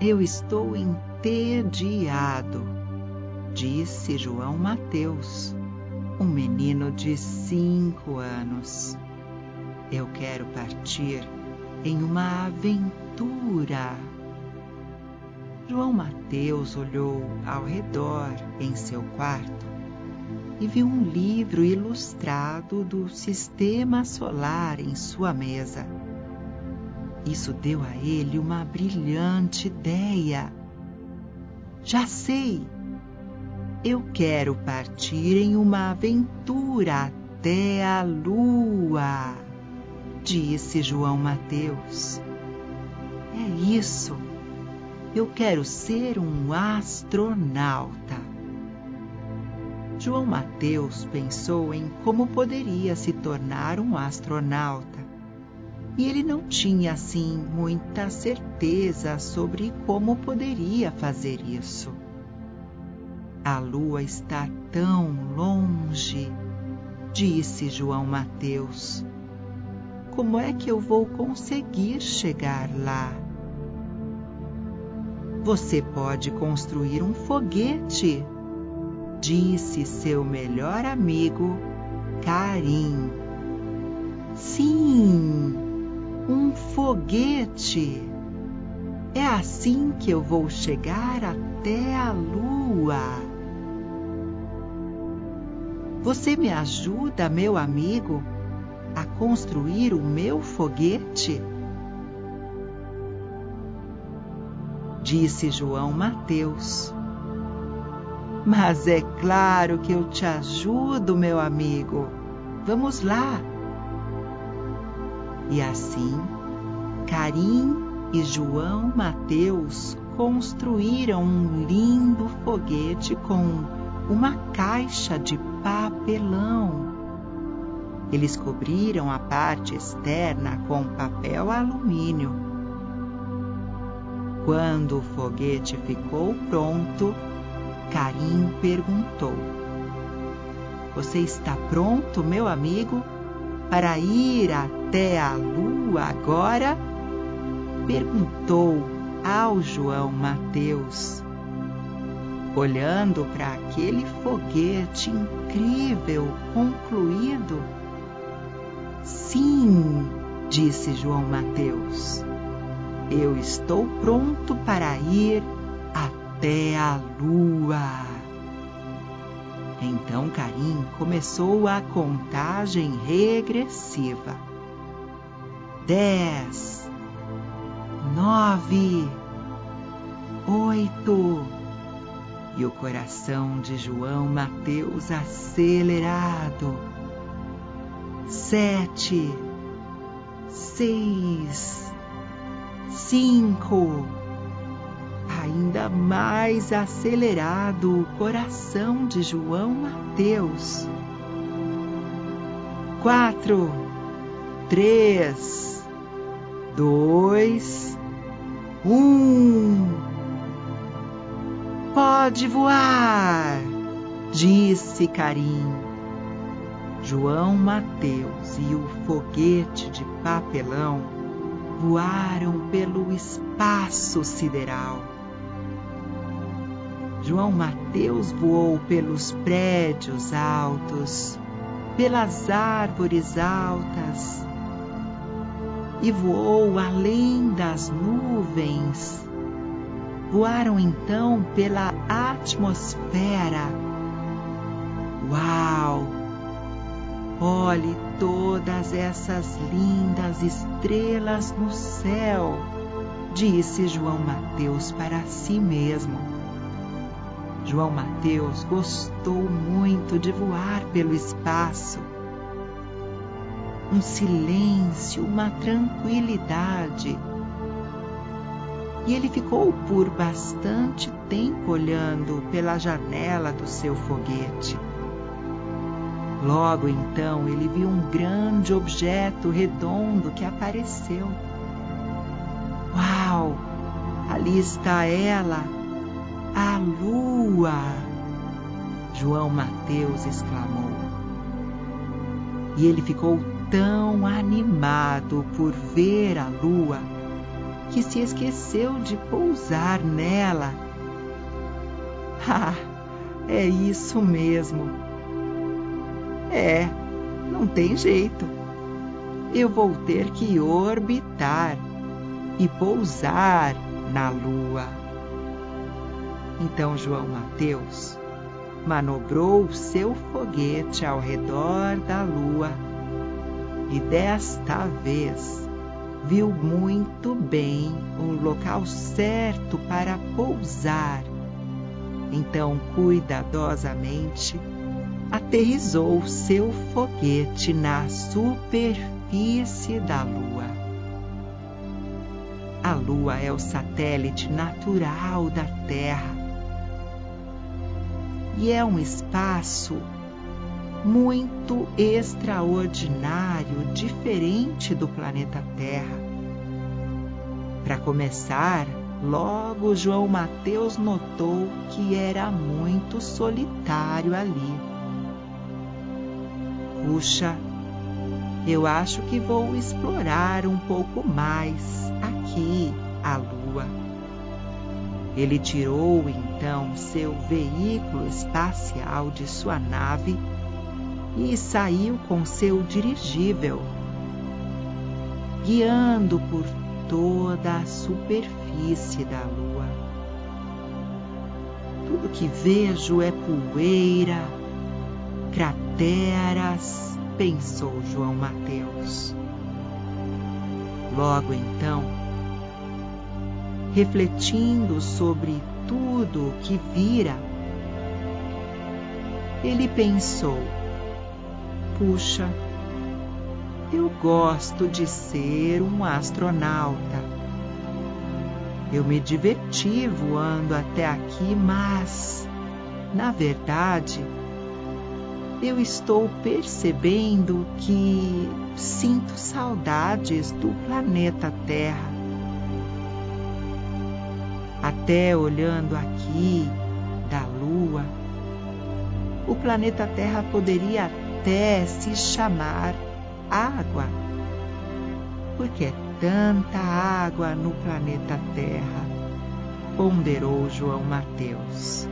Eu estou entediado, disse João Mateus, um menino de cinco anos. Eu quero partir em uma aventura. João Mateus olhou ao redor em seu quarto e viu um livro ilustrado do sistema solar em sua mesa. Isso deu a ele uma brilhante ideia. Já sei! Eu quero partir em uma aventura até a lua, disse João Mateus. É isso! Eu quero ser um astronauta. João Mateus pensou em como poderia se tornar um astronauta. E ele não tinha assim muita certeza sobre como poderia fazer isso. A lua está tão longe, disse João Mateus. Como é que eu vou conseguir chegar lá? Você pode construir um foguete, disse seu melhor amigo, Karim. Sim, um foguete. É assim que eu vou chegar até a lua. Você me ajuda, meu amigo, a construir o meu foguete? Disse João Mateus. Mas é claro que eu te ajudo, meu amigo. Vamos lá. E assim, Carim e João Mateus construíram um lindo foguete com uma caixa de papelão. Eles cobriram a parte externa com papel alumínio. Quando o foguete ficou pronto, Karim perguntou: Você está pronto, meu amigo, para ir até a lua agora? Perguntou ao João Mateus. Olhando para aquele foguete incrível concluído. Sim, disse João Mateus. Eu estou pronto para ir até a lua. Então Carim começou a contagem regressiva. Dez, nove, oito. E o coração de João Mateus acelerado. Sete, seis, cinco ainda mais acelerado o coração de João Mateus. Quatro, três, dois, um. Pode voar, disse Carim. João Mateus e o foguete de papelão voaram pelo espaço sideral. João Mateus voou pelos prédios altos, pelas árvores altas e voou além das nuvens. Voaram então pela atmosfera. Uau! Olhe todas essas lindas estrelas no céu, disse João Mateus para si mesmo. João Mateus gostou muito de voar pelo espaço. Um silêncio, uma tranquilidade. E ele ficou por bastante tempo olhando pela janela do seu foguete. Logo então ele viu um grande objeto redondo que apareceu. Uau! Ali está ela! A lua! João Mateus exclamou. E ele ficou tão animado por ver a lua que se esqueceu de pousar nela. Ah, é isso mesmo. É, não tem jeito. Eu vou ter que orbitar e pousar na Lua. Então João Mateus manobrou seu foguete ao redor da Lua e desta vez viu muito bem o local certo para pousar. Então, cuidadosamente, aterrizou seu foguete na superfície da Lua. A Lua é o satélite natural da Terra e é um espaço muito extraordinário, diferente do planeta Terra. Para começar, logo João Mateus notou que era muito solitário ali. Puxa, eu acho que vou explorar um pouco mais aqui a Lua. Ele tirou então seu veículo espacial de sua nave e saiu com seu dirigível, guiando por toda a superfície da Lua. Tudo que vejo é poeira, crateras, pensou João Mateus. Logo então, refletindo sobre tudo o que vira, ele pensou: puxa, eu gosto de ser um astronauta. Eu me diverti voando até aqui, mas, na verdade, eu estou percebendo que sinto saudades do planeta Terra. Até olhando aqui da Lua, o planeta Terra poderia até se chamar água, porque é tanta água no planeta Terra, ponderou João Mateus.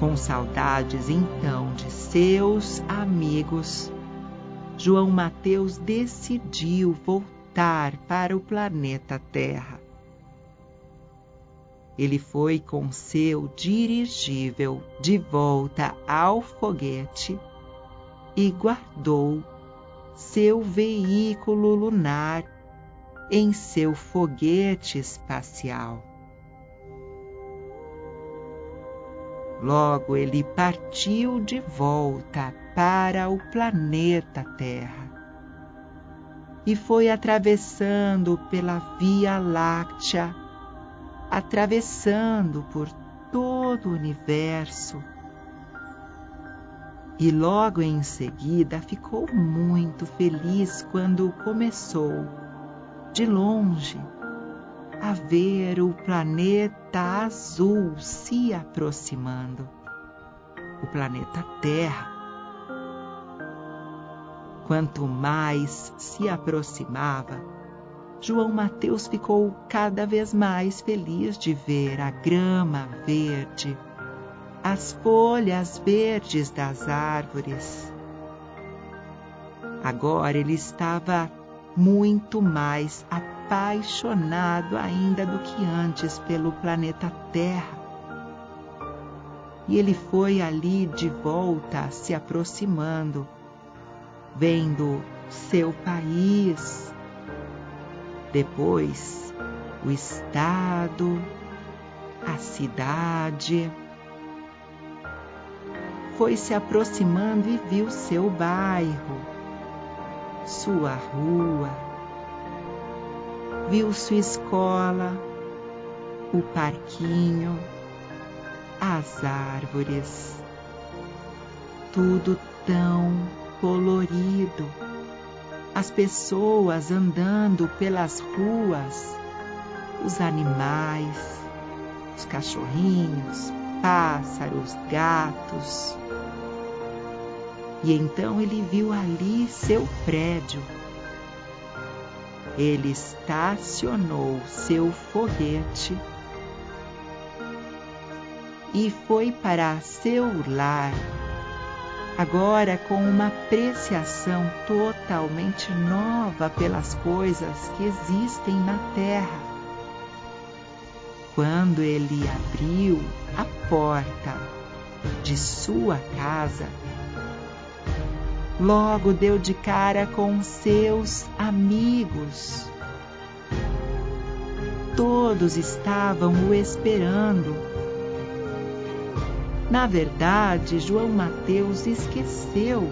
Com saudades então de seus amigos, João Mateus decidiu voltar para o planeta Terra. Ele foi com seu dirigível de volta ao foguete e guardou seu veículo lunar em seu foguete espacial. Logo ele partiu de volta para o planeta Terra e foi atravessando pela Via Láctea atravessando por todo o universo. E logo em seguida ficou muito feliz quando começou, de longe, a ver o planeta azul se aproximando o planeta Terra. Quanto mais se aproximava, João Mateus ficou cada vez mais feliz de ver a grama verde, as folhas verdes das árvores. Agora ele estava muito mais apaixonado ainda do que antes pelo planeta Terra. E ele foi ali de volta se aproximando, vendo seu país, depois, o estado, a cidade. Foi se aproximando e viu seu bairro, sua rua, viu sua escola, o parquinho, as árvores, tudo tão colorido as pessoas andando pelas ruas, os animais, os cachorrinhos, pássaros, gatos. E então ele viu ali seu prédio. ele estacionou seu foguete e foi para seu lar, agora com uma apreciação totalmente nova pelas coisas que existem na Terra. Quando ele abriu a porta de sua casa, logo deu de cara com seus amigos. Todos estavam o esperando. Na verdade, João Mateus esqueceu.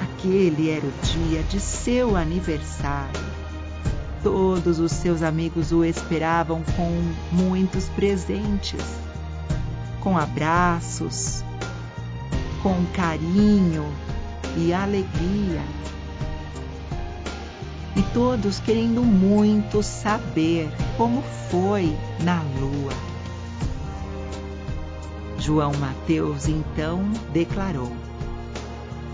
Aquele era o dia de seu aniversário. Todos os seus amigos o esperavam com muitos presentes, com abraços, com carinho, e alegria. E todos querendo muito saber como foi na lua. João Mateus então declarou: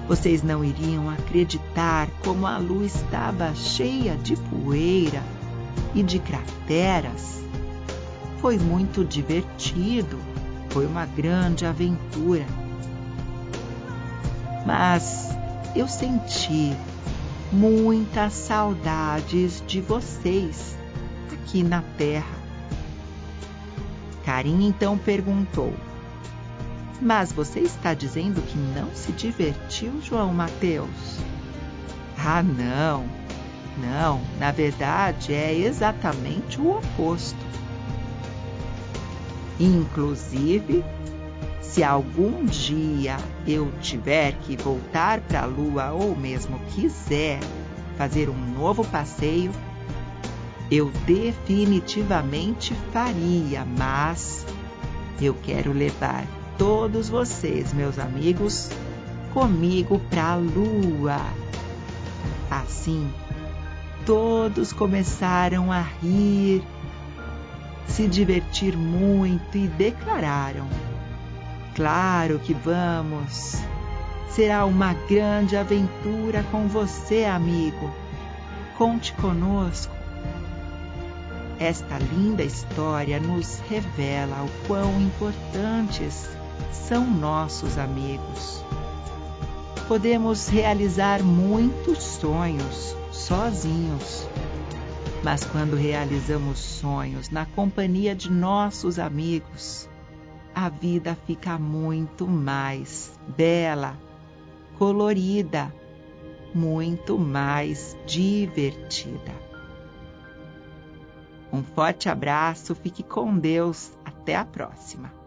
Vocês não iriam acreditar como a lua estava cheia de poeira e de crateras. Foi muito divertido, foi uma grande aventura. Mas eu senti muitas saudades de vocês aqui na Terra. Karim então perguntou: Mas você está dizendo que não se divertiu, João Mateus? Ah, não, não, na verdade é exatamente o oposto. Inclusive, se algum dia eu tiver que voltar para a Lua ou mesmo quiser fazer um novo passeio, eu definitivamente faria, mas eu quero levar todos vocês, meus amigos, comigo para a Lua. Assim, todos começaram a rir, se divertir muito e declararam Claro que vamos! Será uma grande aventura com você, amigo. Conte conosco. Esta linda história nos revela o quão importantes são nossos amigos. Podemos realizar muitos sonhos sozinhos, mas quando realizamos sonhos na companhia de nossos amigos, a vida fica muito mais bela, colorida, muito mais divertida. Um forte abraço, fique com Deus, até a próxima.